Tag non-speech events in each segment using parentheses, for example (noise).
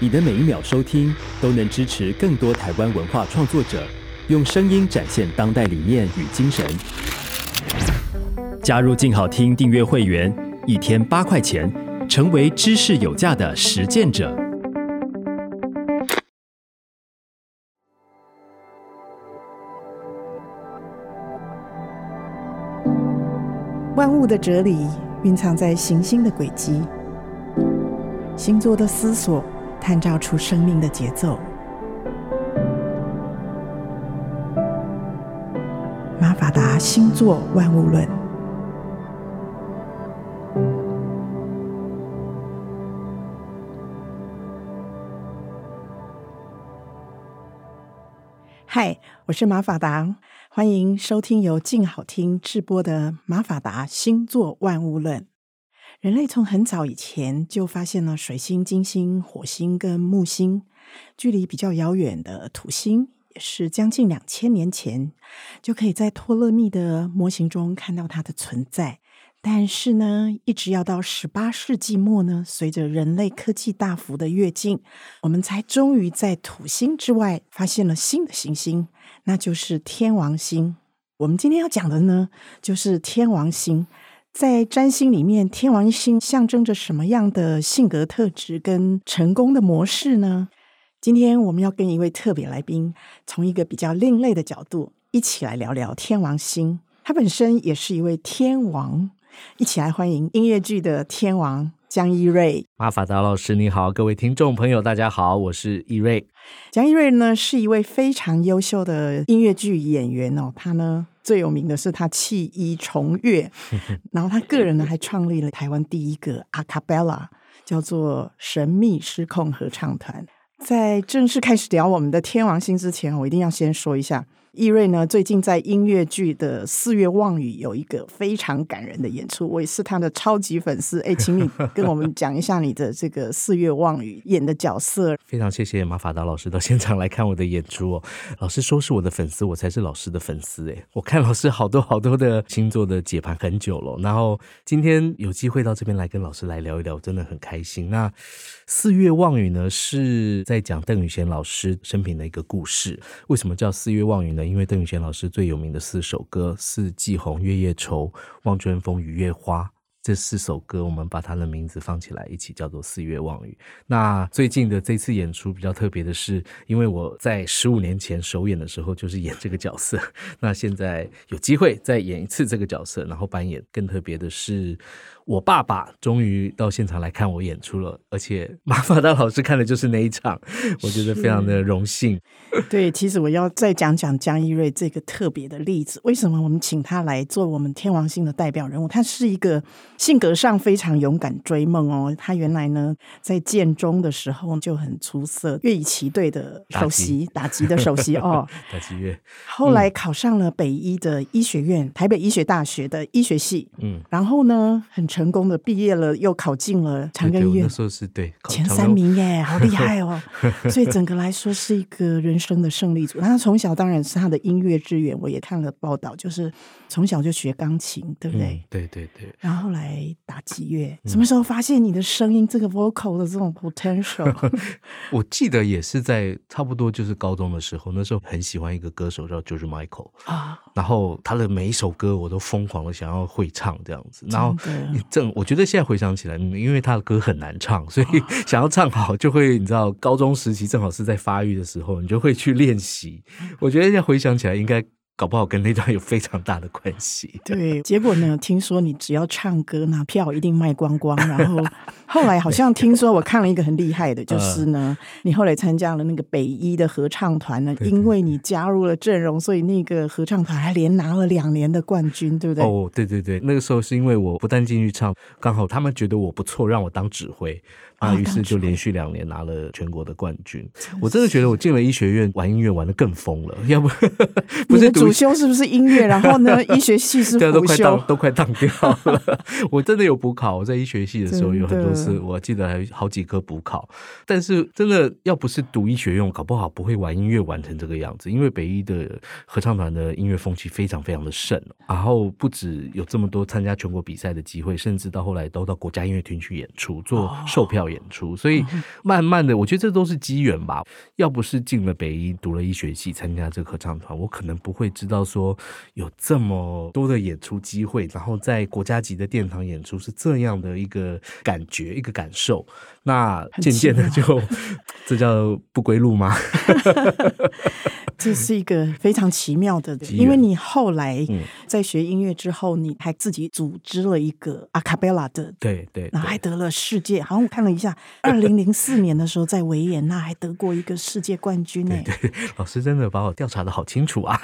你的每一秒收听都能支持更多台湾文化创作者，用声音展现当代理念与精神。加入静好听订阅会员，一天八块钱，成为知识有价的实践者。万物的哲理蕴藏在行星的轨迹，星座的思索探照出生命的节奏。马法达星座万物论。嗨，我是马法达，欢迎收听由静好听制播的《马法达星座万物论》。人类从很早以前就发现了水星、金星、火星跟木星，距离比较遥远的土星，也是将近两千年前就可以在托勒密的模型中看到它的存在。但是呢，一直要到十八世纪末呢，随着人类科技大幅的跃进，我们才终于在土星之外发现了新的行星，那就是天王星。我们今天要讲的呢，就是天王星。在占星里面，天王星象征着什么样的性格特质跟成功的模式呢？今天我们要跟一位特别来宾，从一个比较另类的角度，一起来聊聊天王星。他本身也是一位天王。一起来欢迎音乐剧的天王江一瑞。马法达老师你好，各位听众朋友大家好，我是一瑞。江一瑞呢是一位非常优秀的音乐剧演员哦，他呢最有名的是他弃医重乐，(laughs) 然后他个人呢还创立了台湾第一个阿卡贝拉，叫做神秘失控合唱团。在正式开始聊我们的天王星之前，我一定要先说一下。一瑞呢，最近在音乐剧的《四月望雨》有一个非常感人的演出，我也是他的超级粉丝。哎，请你跟我们讲一下你的这个《四月望雨》演的角色。非常谢谢马法达老师到现场来看我的演出哦。(laughs) 老师说是我的粉丝，我才是老师的粉丝哎。我看老师好多好多的星座的解盘很久了，然后今天有机会到这边来跟老师来聊一聊，真的很开心。那《四月望雨》呢，是在讲邓雨贤老师生平的一个故事。为什么叫《四月望雨》呢？因为邓雨贤老师最有名的四首歌《四季红》《月夜愁》《望春风》《雨月花》这四首歌，我们把它的名字放起来，一起叫做《四月望雨》。那最近的这次演出比较特别的是，因为我在十五年前首演的时候就是演这个角色，那现在有机会再演一次这个角色，然后扮演更特别的是。我爸爸终于到现场来看我演出了，而且马法达老师看的就是那一场，我觉得非常的荣幸。(laughs) 对，其实我要再讲讲江一瑞这个特别的例子。为什么我们请他来做我们天王星的代表人物？他是一个性格上非常勇敢追梦哦。他原来呢在建中的时候就很出色，乐仪旗队的首席，(laughs) 打击的首席哦，(laughs) 打击乐。后来考上了北医的医学院，嗯、台北医学大学的医学系。嗯，然后呢很。成功的毕业了，又考进了长庚医院。那时候是对前三名耶，好厉害哦！(laughs) 所以整个来说是一个人生的胜利组。他从小当然是他的音乐之源，我也看了报道，就是从小就学钢琴，对不对？嗯、对对对。然后后来打击乐，嗯、什么时候发现你的声音这个 vocal 的这种 potential？(laughs) 我记得也是在差不多就是高中的时候，那时候很喜欢一个歌手叫 George Michael 啊，然后他的每一首歌我都疯狂的想要会唱这样子，然后。正我觉得现在回想起来，因为他的歌很难唱，所以 (laughs) 想要唱好，就会你知道，高中时期正好是在发育的时候，你就会去练习。我觉得现在回想起来，应该。搞不好跟那段有非常大的关系。(laughs) 对，结果呢？听说你只要唱歌，那票一定卖光光。然后 (laughs) 后来好像听说，我看了一个很厉害的，(laughs) 就是呢，你后来参加了那个北一的合唱团呢，因为你加入了阵容，所以那个合唱团还连拿了两年的冠军，对不对？哦，对对对，那个时候是因为我不但进去唱，刚好他们觉得我不错，让我当指挥。啊，于是就连续两年拿了全国的冠军。我真的觉得我进了医学院玩音乐玩的更疯了，要不不是主修是不是音乐？然后呢，医学系是 (laughs) 都快当都快当掉了。我真的有补考，我在医学系的时候有很多次，我记得还有好几科补考。但是真的要不是读医学院，搞不好不会玩音乐玩成这个样子。因为北医的合唱团的音乐风气非常非常的盛，然后不止有这么多参加全国比赛的机会，甚至到后来都到国家音乐厅去演出做售票。校演出，所以慢慢的，我觉得这都是机缘吧。要不是进了北医读了医学系，参加这个合唱团，我可能不会知道说有这么多的演出机会，然后在国家级的殿堂演出是这样的一个感觉，一个感受。那渐渐的就，(laughs) 这叫不归路吗？(laughs) 这是一个非常奇妙的，因为你后来在学音乐之后，你还自己组织了一个阿卡贝拉的，对对，然后还得了世界，好像我看了一下，(laughs) 二零零四年的时候在维也纳还得过一个世界冠军呢。对，对，老师真的把我调查的好清楚啊，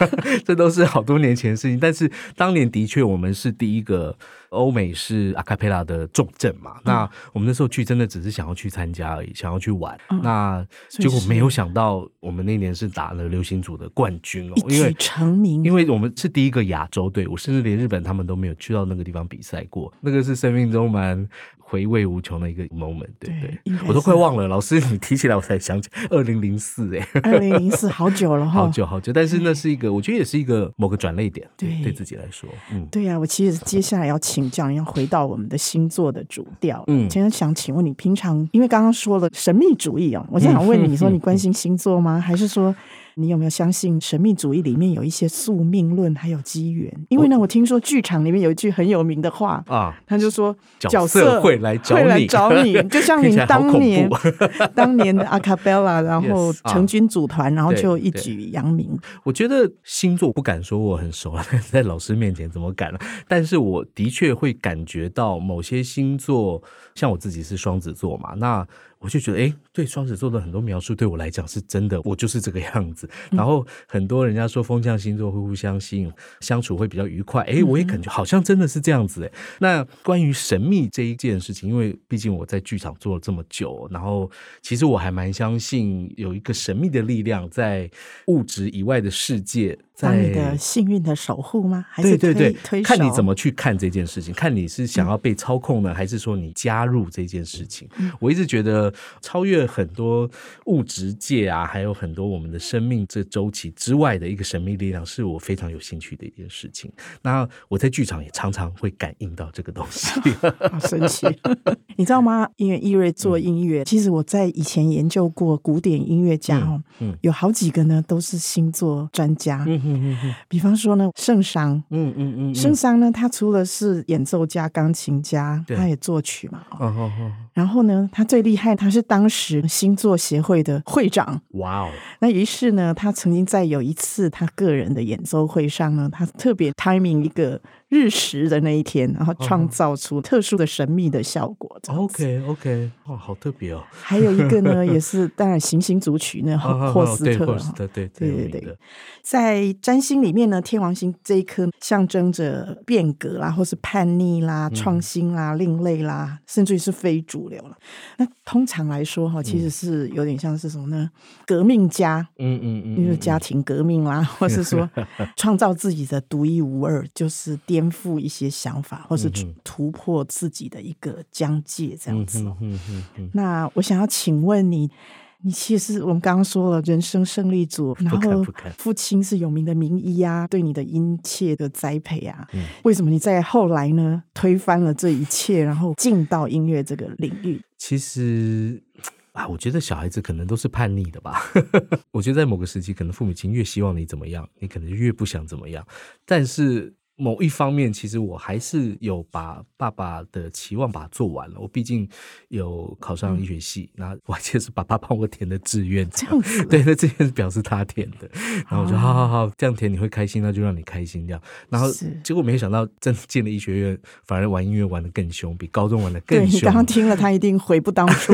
这都是好多年前的事情，但是当年的确我们是第一个。欧美是阿卡贝拉的重镇嘛？那我们那时候去真的只是想要去参加而已，想要去玩。那结果没有想到，我们那年是打了流行组的冠军哦，因为成名。因为我们是第一个亚洲队伍，甚至连日本他们都没有去到那个地方比赛过。那个是生命中蛮回味无穷的一个 moment，对不对？对，我都快忘了。老师，你提起来我才想起，二零零四哎，(laughs) 二零零四好久了哈，好久好久。但是那是一个，我觉得也是一个某个转捩点，对，对自己来说，嗯，对呀。我其实接下来要请教，要回到我们的星座的主调。嗯，今天想请问你，平常因为刚刚说了神秘主义啊，我就想问你 (laughs) 说，你关心星座吗？还是说？你有没有相信神秘主义里面有一些宿命论，还有机缘？因为呢，我听说剧场里面有一句很有名的话啊，他就说角色会来找你，找你，就像你当年 (laughs) 当年的阿卡贝拉，然后成军组团，然后就一举扬名。我觉得星座不敢说我很熟了，(laughs) 在老师面前怎么敢了？但是我的确会感觉到某些星座，像我自己是双子座嘛，那。我就觉得，哎，对双子座的很多描述对我来讲是真的，我就是这个样子。然后很多人家说风象星座会互相吸引，相处会比较愉快。哎，我也感觉好像真的是这样子。哎，那关于神秘这一件事情，因为毕竟我在剧场做了这么久，然后其实我还蛮相信有一个神秘的力量在物质以外的世界。当你的幸运的守护吗？还是对对对，看你怎么去看这件事情，看你是想要被操控呢，还是说你加入这件事情？我一直觉得超越很多物质界啊，还有很多我们的生命这周期之外的一个神秘力量，是我非常有兴趣的一件事情。那我在剧场也常常会感应到这个东西，好神奇，你知道吗？(laughs) 因为易瑞做音乐，其实我在以前研究过古典音乐家哦，有好几个呢都是星座专家。嗯嗯，比方说呢，圣桑，嗯嗯嗯，圣桑呢，他除了是演奏家、钢琴家，他也作曲嘛。哦哦哦。然后呢，他最厉害，他是当时星座协会的会长。哇哦。那于是呢，他曾经在有一次他个人的演奏会上呢，他特别 timing 一个。日食的那一天，然后创造出特殊的神秘的效果。OK OK，哇，好特别哦！还有一个呢，(laughs) 也是当然行星组曲呢，霍斯特，霍斯特，对对对对对。在占星里面呢，天王星这一颗象征着变革啦，或是叛逆啦、创新啦、另类啦，甚至于是非主流了。那通常来说哈，其实是有点像是什么呢？革命家，嗯嗯嗯，就是家庭革命啦，或是说创造自己的独一无二，就是颠。颠覆一些想法，或是突破自己的一个疆界，这样子。嗯嗯嗯嗯、那我想要请问你，你其实我们刚刚说了，人生胜利组，然后父亲是有名的名医啊，对你的殷切的栽培啊，嗯、为什么你在后来呢推翻了这一切，然后进到音乐这个领域？其实啊，我觉得小孩子可能都是叛逆的吧。(laughs) 我觉得在某个时期，可能父母亲越希望你怎么样，你可能越不想怎么样，但是。某一方面，其实我还是有把爸爸的期望把它做完了。我毕竟有考上医学系，那、嗯、我还记得是爸爸帮我填的志愿，这样子。(laughs) 对，那志愿是表示他填的。然后我就好好好，这样填你会开心，那就让你开心这样。然后结果没想到，真进了医学院，反而玩音乐玩得更凶，比高中玩得更凶。对，你刚刚听了，他一定悔不当初。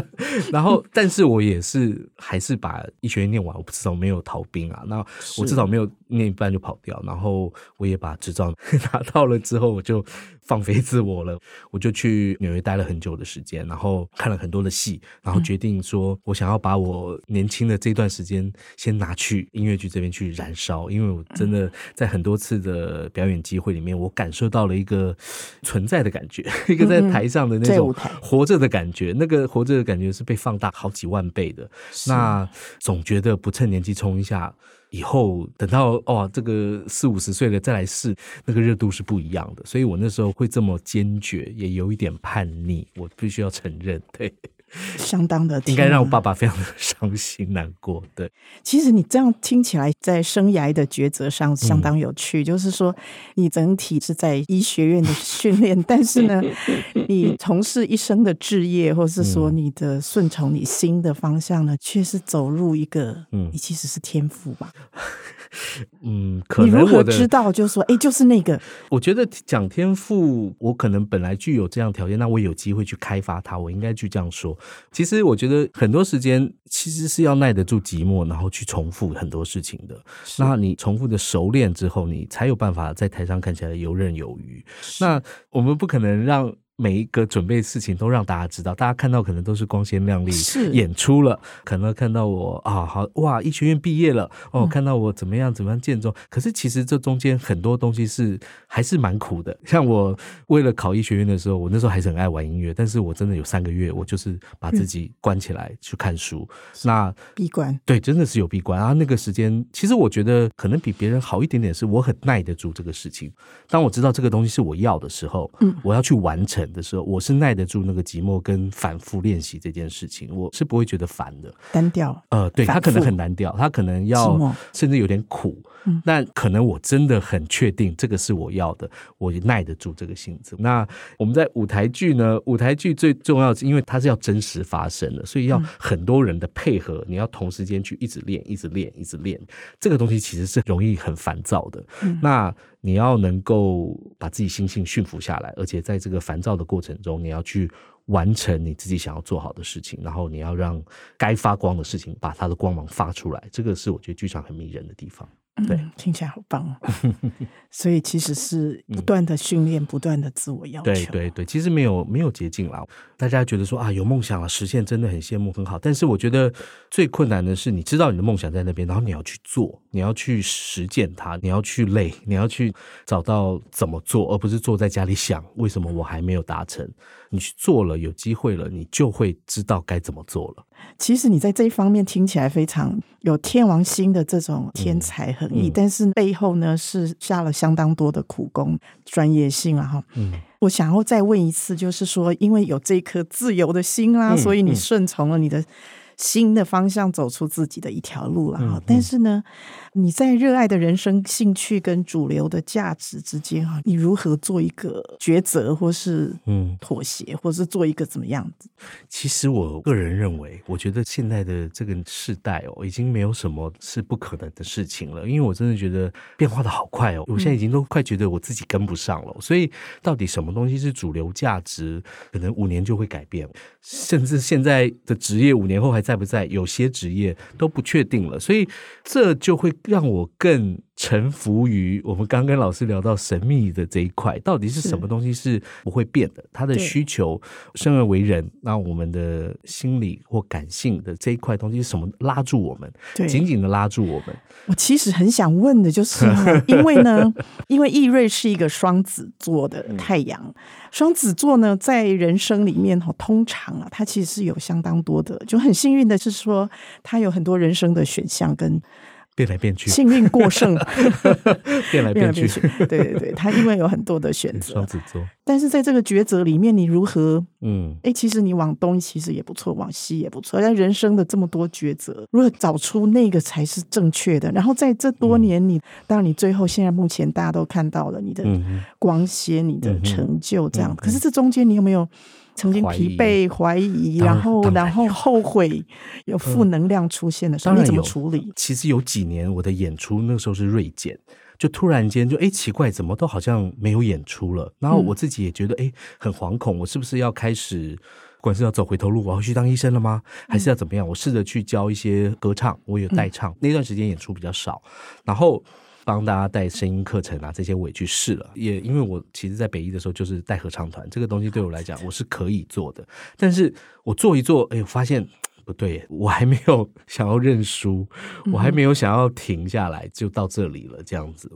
(laughs) 然后，但是我也是还是把医学院念完，我至少没有逃兵啊。那我至少没有念一半就跑掉。然后我也把。执照 (laughs) 拿到了之后，我就放飞自我了。我就去纽约待了很久的时间，然后看了很多的戏，然后决定说，我想要把我年轻的这段时间先拿去音乐剧这边去燃烧。因为我真的在很多次的表演机会里面，我感受到了一个存在的感觉，(laughs) 一个在台上的那种活着的感觉。那个活着的感觉是被放大好几万倍的。那总觉得不趁年纪冲一下。以后等到哦，这个四五十岁了再来试，那个热度是不一样的。所以我那时候会这么坚决，也有一点叛逆，我必须要承认，对。相当的应该让我爸爸非常的伤心难过。对，其实你这样听起来，在生涯的抉择上相当有趣。嗯、就是说，你整体是在医学院的训练，(laughs) 但是呢，你从事一生的志业，或是说你的顺从你心的方向呢，却是走入一个，嗯，你其实是天赋吧。(laughs) 嗯，可能我你如何知道？就说，哎，就是那个。(laughs) 我觉得讲天赋，我可能本来具有这样条件，那我有机会去开发它，我应该去这样说。其实我觉得很多时间其实是要耐得住寂寞，然后去重复很多事情的。那你重复的熟练之后，你才有办法在台上看起来游刃有余。那我们不可能让。每一个准备事情都让大家知道，大家看到可能都是光鲜亮丽，演出了，可能看到我啊，好哇，医学院毕业了哦，嗯、看到我怎么样怎么样建中，可是其实这中间很多东西是还是蛮苦的。像我为了考医学院的时候，我那时候还是很爱玩音乐，但是我真的有三个月，我就是把自己关起来去看书，嗯、那闭关，对，真的是有闭关啊。那个时间其实我觉得可能比别人好一点点，是我很耐得住这个事情。当我知道这个东西是我要的时候，嗯，我要去完成。的时候，我是耐得住那个寂寞跟反复练习这件事情，我是不会觉得烦的。单调，呃，对，他可能很难调，他可能要甚至有点苦，嗯，但可能我真的很确定这个是我要的，我耐得住这个性子。那我们在舞台剧呢？舞台剧最重要是因为它是要真实发生的，所以要很多人的配合，你要同时间去一直练，一直练，一直练。这个东西其实是容易很烦躁的。嗯，那。你要能够把自己心性驯服下来，而且在这个烦躁的过程中，你要去完成你自己想要做好的事情，然后你要让该发光的事情把它的光芒发出来。这个是我觉得剧场很迷人的地方。对，嗯，听起来好棒。(laughs) 所以其实是不断的训练，嗯、不断的自我要求。对对对，其实没有没有捷径啦。大家觉得说啊，有梦想了，实现真的很羡慕，很好。但是我觉得最困难的是，你知道你的梦想在那边，然后你要去做，你要去实践它，你要去累，你要去找到怎么做，而不是坐在家里想为什么我还没有达成。你去做了，有机会了，你就会知道该怎么做了。其实你在这一方面听起来非常有天王星的这种天才横溢，嗯嗯、但是背后呢是下了相当多的苦功、专业性啊！哈，嗯，我想要再问一次，就是说，因为有这颗自由的心啦、啊，嗯、所以你顺从了你的。新的方向，走出自己的一条路了哈。但是呢，你在热爱的人生、兴趣跟主流的价值之间哈，你如何做一个抉择，或是嗯妥协，或是做一个怎么样子？其实我个人认为，我觉得现在的这个世代哦，已经没有什么是不可能的事情了。因为我真的觉得变化的好快哦，我现在已经都快觉得我自己跟不上了。嗯、所以，到底什么东西是主流价值？可能五年就会改变，甚至现在的职业五年后还在不在？有些职业都不确定了，所以这就会让我更。臣服于我们刚跟老师聊到神秘的这一块，到底是什么东西是不会变的？他的需求，生而为人，那我们的心理或感性的这一块东西是什么拉住我们？对，紧紧的拉住我们。我其实很想问的就是，(laughs) 因为呢，因为易瑞是一个双子座的太阳，双子座呢，在人生里面哈，通常啊，他其实是有相当多的，就很幸运的是说，他有很多人生的选项跟。变来变去，幸运过剩，(laughs) 变来变去，对对对，他因为有很多的选择，双子座。但是在这个抉择里面，你如何？嗯，哎，其实你往东其实也不错，往西也不错。但人生的这么多抉择，如何找出那个才是正确的？然后在这多年，你当然你最后现在目前大家都看到了你的光鲜，你的成就这样。可是这中间你有没有？曾经疲惫、怀疑，然后然后后悔，有负能量出现的时候，你怎么处理？其实有几年我的演出那个时候是锐减，就突然间就哎奇怪，怎么都好像没有演出了。然后我自己也觉得哎很惶恐，我是不是要开始，不管是要走回头路，我要去当医生了吗？还是要怎么样？我试着去教一些歌唱，我有代唱，那段时间演出比较少，然后。帮大家带声音课程啊，这些我也去试了。也因为我其实在北艺的时候就是带合唱团，这个东西对我来讲我是可以做的。但是我做一做，哎，发现不对，我还没有 (laughs) 想要认输，我还没有想要停下来，就到这里了这样子。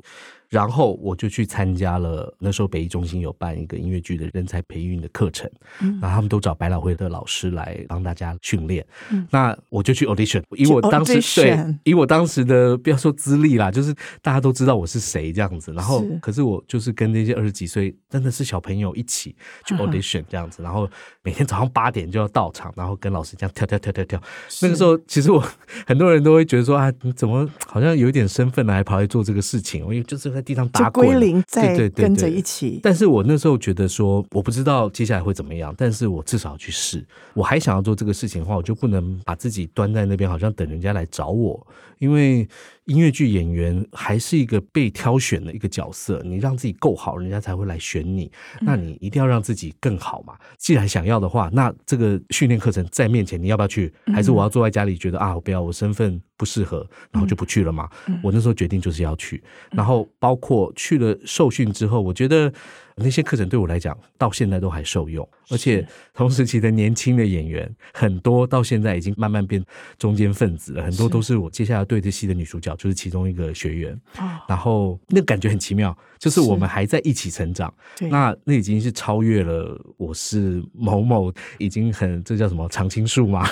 然后我就去参加了，那时候北艺中心有办一个音乐剧的人才培育的课程，嗯，然后他们都找百老汇的老师来帮大家训练，嗯，那我就去 audition，以我当时对，以我当时的不要说资历啦，就是大家都知道我是谁这样子，然后可是我就是跟那些二十几岁真的是小朋友一起去 audition 这样子，然后每天早上八点就要到场，然后跟老师这样跳跳跳跳跳，那个时候其实我 (laughs) 很多人都会觉得说啊，你怎么好像有一点身份呢，还跑来做这个事情，因为就是。在地上打滚，归零，在跟着一起。对对对。但是我那时候觉得说，我不知道接下来会怎么样，但是我至少要去试。我还想要做这个事情的话，我就不能把自己端在那边，好像等人家来找我，因为。音乐剧演员还是一个被挑选的一个角色，你让自己够好，人家才会来选你。那你一定要让自己更好嘛。既然想要的话，那这个训练课程在面前，你要不要去？还是我要坐在家里觉得啊，我不要，我身份不适合，然后就不去了嘛？我那时候决定就是要去，然后包括去了受训之后，我觉得。那些课程对我来讲，到现在都还受用，而且同时期的年轻的演员很多，到现在已经慢慢变中间分子了，很多都是我接下来对这戏的女主角，就是其中一个学员。然后那感觉很奇妙，就是我们还在一起成长。那那已经是超越了我是某某，已经很这叫什么常青树吗，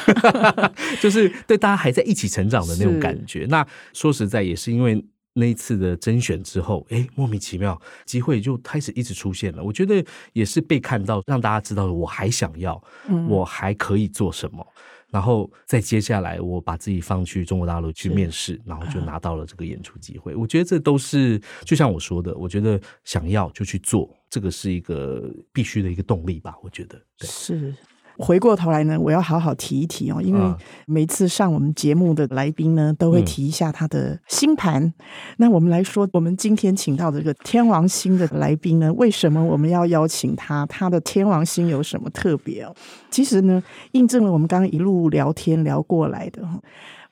(laughs) 就是对大家还在一起成长的那种感觉。那说实在也是因为。那一次的甄选之后，哎，莫名其妙，机会就开始一直出现了。我觉得也是被看到，让大家知道我还想要，我还可以做什么。嗯、然后再接下来，我把自己放去中国大陆去面试，然后就拿到了这个演出机会。我觉得这都是就像我说的，我觉得想要就去做，这个是一个必须的一个动力吧。我觉得对是。回过头来呢，我要好好提一提哦，因为每次上我们节目的来宾呢，都会提一下他的星盘。嗯、那我们来说，我们今天请到的这个天王星的来宾呢，为什么我们要邀请他？他的天王星有什么特别哦？其实呢，印证了我们刚刚一路聊天聊过来的。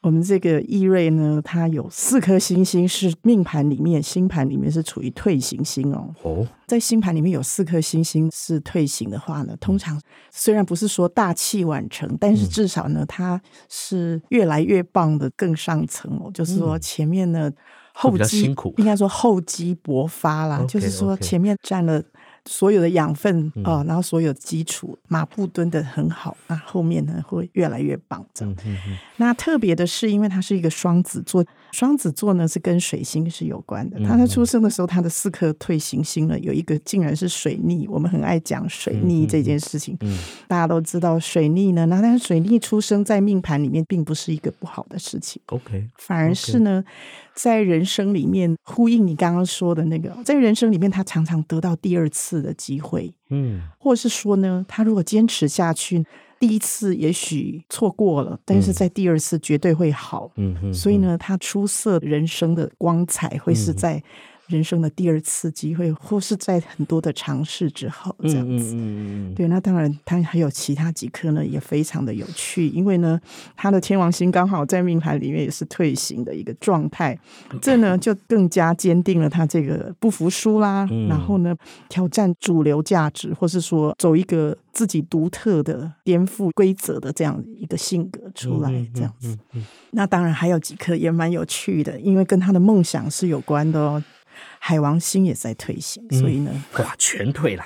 我们这个易瑞呢，它有四颗星星是命盘里面，星盘里面是处于退行星哦。哦，在星盘里面有四颗星星是退行的话呢，通常虽然不是说大器晚成，但是至少呢，它是越来越棒的更上层哦。就是说前面呢，厚积应该说厚积薄发啦。就是说前面占了。所有的养分啊、哦，然后所有基础马步蹲得很好，那后面呢会越来越棒。这样，那特别的是，因为它是一个双子座，双子座呢是跟水星是有关的。他在出生的时候，他的四颗退行星呢有一个竟然是水逆。我们很爱讲水逆这件事情，嗯嗯、大家都知道水逆呢。那但是水逆出生在命盘里面，并不是一个不好的事情。OK，反而是呢。在人生里面，呼应你刚刚说的那个，在人生里面，他常常得到第二次的机会，嗯，或是说呢，他如果坚持下去，第一次也许错过了，但是在第二次绝对会好，嗯嗯，所以呢，他出色人生的光彩会是在。人生的第二次机会，或是在很多的尝试之后，这样子。嗯嗯对，那当然，他还有其他几颗呢，也非常的有趣。因为呢，他的天王星刚好在命盘里面也是退行的一个状态，(laughs) 这呢就更加坚定了他这个不服输啦。嗯、然后呢，挑战主流价值，或是说走一个自己独特的、颠覆规则的这样一个性格出来，这样子。那当然还有几颗也蛮有趣的，因为跟他的梦想是有关的哦。海王星也在退行，所以呢，嗯、(laughs) 哇，全退了，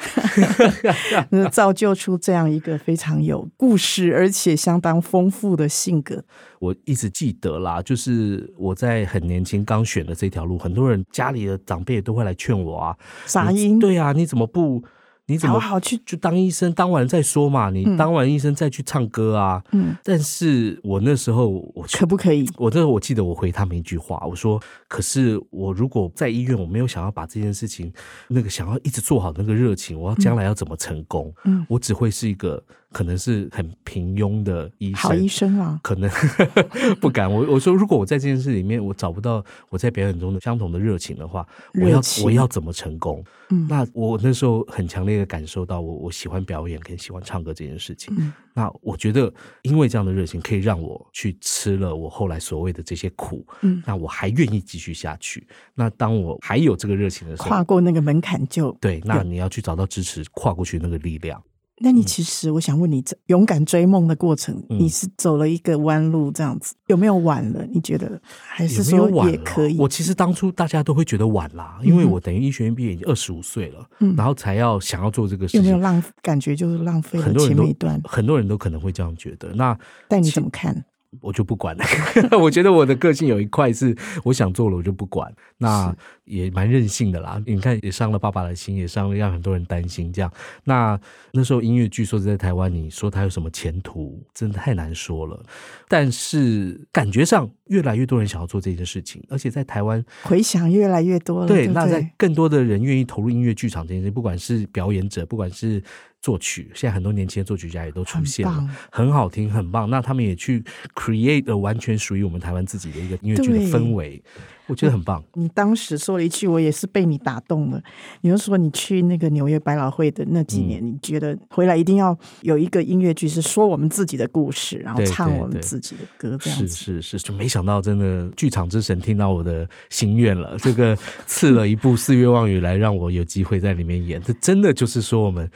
(laughs) 那造就出这样一个非常有故事而且相当丰富的性格。我一直记得啦，就是我在很年轻刚选的这条路，很多人家里的长辈都会来劝我啊，杂音，对啊，你怎么不？你怎么好去就当医生？当完再说嘛。你当完医生再去唱歌啊。嗯，但是我那时候我可不可以？我那时候我记得我回他们一句话，我说：可是我如果在医院，我没有想要把这件事情那个想要一直做好那个热情，我要将来要怎么成功？嗯，我只会是一个。可能是很平庸的医生，好医生啊，可能 (laughs) 不敢。我我说，如果我在这件事里面我找不到我在表演中的相同的热情的话，我要我要怎么成功？嗯，那我那时候很强烈的感受到我，我我喜欢表演跟喜欢唱歌这件事情。嗯，那我觉得，因为这样的热情可以让我去吃了我后来所谓的这些苦。嗯，那我还愿意继续下去。那当我还有这个热情的时候，跨过那个门槛就对。那你要去找到支持跨过去那个力量。那你其实我想问你，这勇敢追梦的过程，嗯、你是走了一个弯路这样子，有没有晚了？你觉得还是说也可以？我其实当初大家都会觉得晚啦，因为我等于医学院毕业已经二十五岁了，嗯，然后才要想要做这个事情，有没有浪感觉就是浪费了前面一段？很多人都可能会这样觉得。那但你怎么看？我就不管了，(laughs) 我觉得我的个性有一块是我想做了我就不管，那也蛮任性的啦。你看也伤了爸爸的心，也伤了让很多人担心。这样，那那时候音乐剧说是在台湾，你说它有什么前途，真的太难说了。但是感觉上越来越多人想要做这件事情，而且在台湾回想越来越多了。对，对对，那在更多的人愿意投入音乐剧场这件事，不管是表演者，不管是。作曲，现在很多年轻的作曲家也都出现了，很，很好听，很棒。那他们也去 create 了完全属于我们台湾自己的一个音乐剧的氛围，我觉得很棒。你当时说了一句，我也是被你打动了。你就说你去那个纽约百老汇的那几年，嗯，你觉得回来一定要有一个音乐剧是说我们自己的故事，然后唱我们自己的歌，这样子。是是是，就没想到真的剧场之神听到我的心愿了，这个赐了一部《四月望雨》来让我有机会在里面演。这真的就是说我们。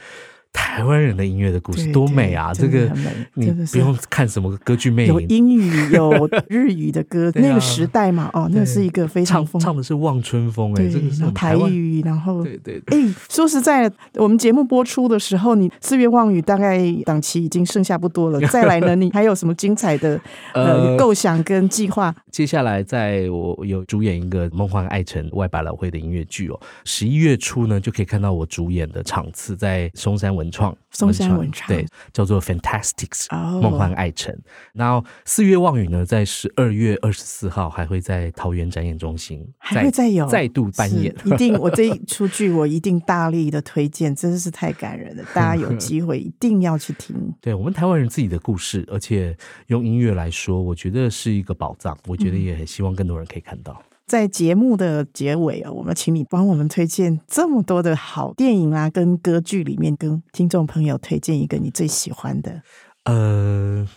台湾人的音乐的故事多美啊！这个你不用看什么歌剧魅影，有英语有日语的歌，(laughs) 那个时代嘛，哦，那是一个非常唱唱的是《望春风》哎，这个是台语，然后对对哎，说实在的，我们节目播出的时候，你四月望雨大概档期已经剩下不多了，(laughs) 再来呢，你还有什么精彩的呃构想跟计划？接下来在我有主演一个《梦幻爱城》外百老汇的音乐剧哦，十一月初呢就可以看到我主演的场次在松山文。创，松山文创，对，叫做 Fantastics 梦、oh. 幻爱城。然后四月望雨呢，在十二月二十四号还会在桃园展演中心还会再有再度扮演，一定我这一出剧我一定大力的推荐，真的是太感人了，大家有机会一定要去听。(laughs) 对，我们台湾人自己的故事，而且用音乐来说，我觉得是一个宝藏。我觉得也很希望更多人可以看到。嗯在节目的结尾啊，我们请你帮我们推荐这么多的好电影啊，跟歌剧里面，跟听众朋友推荐一个你最喜欢的。呃，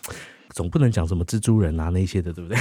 总不能讲什么蜘蛛人啊那些的，对不对？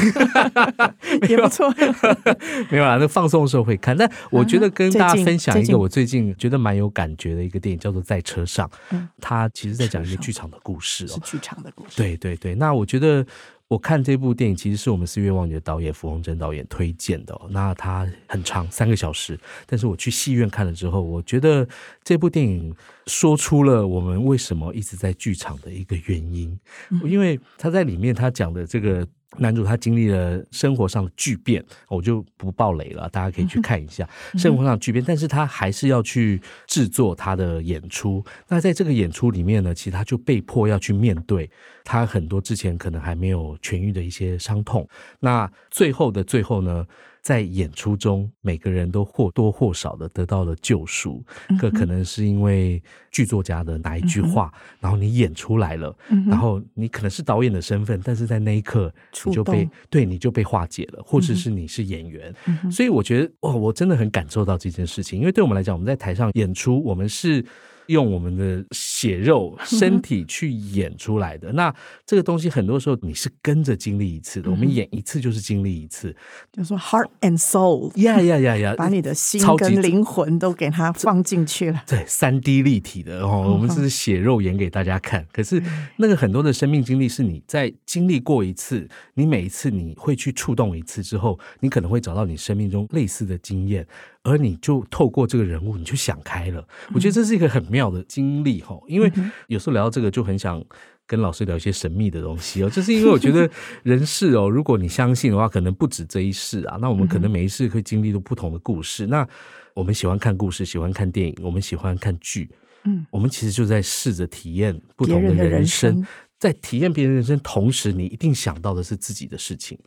(laughs) 也不错，(laughs) 没有啦，那放松的时候会看。但我觉得跟大家分享一个我最近觉得蛮有感觉的一个电影，叫做《在车上》。嗯，它其实在讲一个剧场的故事哦，是剧场的故事。对对对，那我觉得。我看这部电影其实是我们四月望女的导演傅红珍导演推荐的，那它很长，三个小时。但是我去戏院看了之后，我觉得这部电影说出了我们为什么一直在剧场的一个原因，因为他在里面他讲的这个。男主他经历了生活上的巨变，我就不爆雷了，大家可以去看一下生活上的巨变。但是他还是要去制作他的演出。那在这个演出里面呢，其实他就被迫要去面对他很多之前可能还没有痊愈的一些伤痛。那最后的最后呢，在演出中，每个人都或多或少的得到了救赎。这可能是因为剧作家的哪一句话，然后你演出来了，然后你可能是导演的身份，但是在那一刻你就被对你就被化解了，或者是你是演员。所以我觉得哇，我真的很感受到这件事情，因为对我们来讲，我们在台上演出，我们是。用我们的血肉 (laughs) 身体去演出来的，那这个东西很多时候你是跟着经历一次的。我们演一次就是经历一次，就说 heart and soul，呀呀呀呀，把你的心跟灵魂都给它放进去了。对，三 D 立体的哦，我们是血肉演给大家看。可是那个很多的生命经历是你在经历过一次，你每一次你会去触动一次之后，你可能会找到你生命中类似的经验。而你就透过这个人物，你就想开了。我觉得这是一个很妙的经历哈，因为有时候聊到这个，就很想跟老师聊一些神秘的东西哦。就是因为我觉得 (laughs) 人世哦，如果你相信的话，可能不止这一世啊。那我们可能每一世会经历都不同的故事。那我们喜欢看故事，喜欢看电影，我们喜欢看剧。嗯，我们其实就在试着体验不同的人生，在体验别人人生同时，你一定想到的是自己的事情。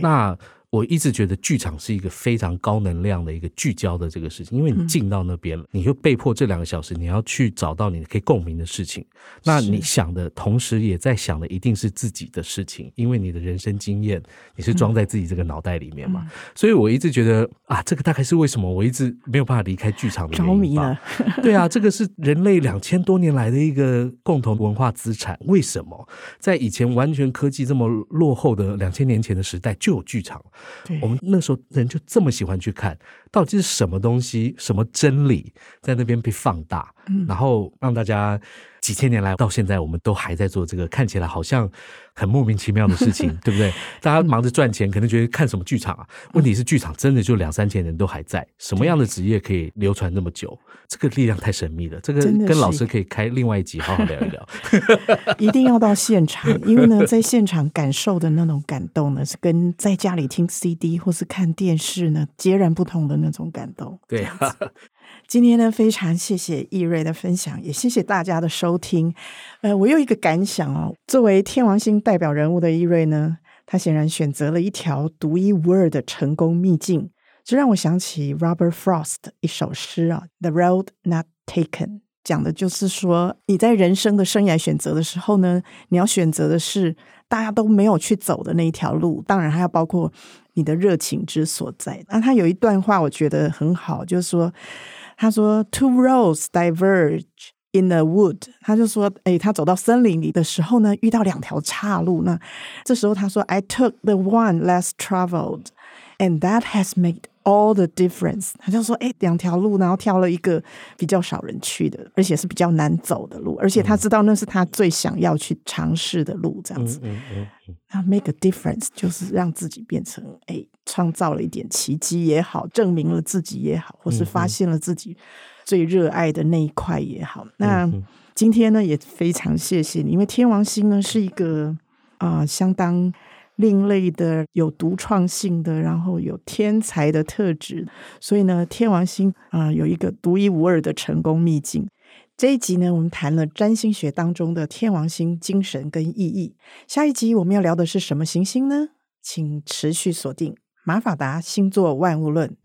那。我一直觉得剧场是一个非常高能量的一个聚焦的这个事情，因为你进到那边了，你就被迫这两个小时你要去找到你可以共鸣的事情。那你想的同时也在想的一定是自己的事情，因为你的人生经验你是装在自己这个脑袋里面嘛。所以我一直觉得啊，这个大概是为什么我一直没有办法离开剧场的原因吧。着迷了。(laughs) 对啊，这个是人类两千多年来的一个共同文化资产。为什么在以前完全科技这么落后的两千年前的时代就有剧场？对。我们那时候人就这么喜欢去看，到底是什么东西、什么真理在那边被放大，然后让大家几千年来到现在，我们都还在做这个看起来好像很莫名其妙的事情，(laughs) 对不对？大家忙着赚钱，可能觉得看什么剧场啊？问题是剧场真的就两三千人都还在，什么样的职业可以流传那么久？这个力量太神秘了，这个跟老师可以开另外一集好好聊一聊。(laughs) (laughs) 一定要到现场，因为呢，在现场感受的那种感动呢，是跟在家里听 CD 或是看电视呢截然不同的那种感动。对啊。今天呢，非常谢谢易瑞的分享，也谢谢大家的收听。呃，我有一个感想哦，作为天王星代表人物的易瑞呢，他显然选择了一条独一无二的成功秘境，这让我想起 Robert Frost 一首诗啊，《The Road Not Taken》，讲的就是说，你在人生的生涯选择的时候呢，你要选择的是大家都没有去走的那一条路，当然还要包括你的热情之所在。那他有一段话，我觉得很好，就是说。他说：“Two roads diverge in a wood。”他就说：“哎，他走到森林里的时候呢，遇到两条岔路。那这时候他说：‘I took the one less traveled, and that has made all the difference。’他就说：‘哎，两条路，然后挑了一个比较少人去的，而且是比较难走的路，而且他知道那是他最想要去尝试的路。’这样子，嗯嗯嗯，他 make a difference 就是让自己变成哎。”创造了一点奇迹也好，证明了自己也好，或是发现了自己最热爱的那一块也好。嗯、那今天呢，也非常谢谢你，因为天王星呢是一个啊、呃、相当另类的、有独创性的，然后有天才的特质，所以呢，天王星啊、有一个独一无二的成功秘境。这一集呢，我们谈了占星学当中的天王星精神跟意义。下一集我们要聊的是什么行星呢？请持续锁定。马法达星座万物论，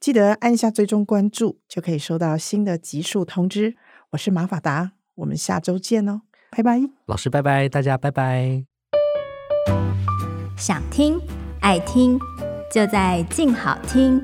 记得按下追踪关注，就可以收到新的集数通知。我是马法达，我们下周见哦，拜拜。老师拜拜，大家拜拜。想听爱听，就在静好听。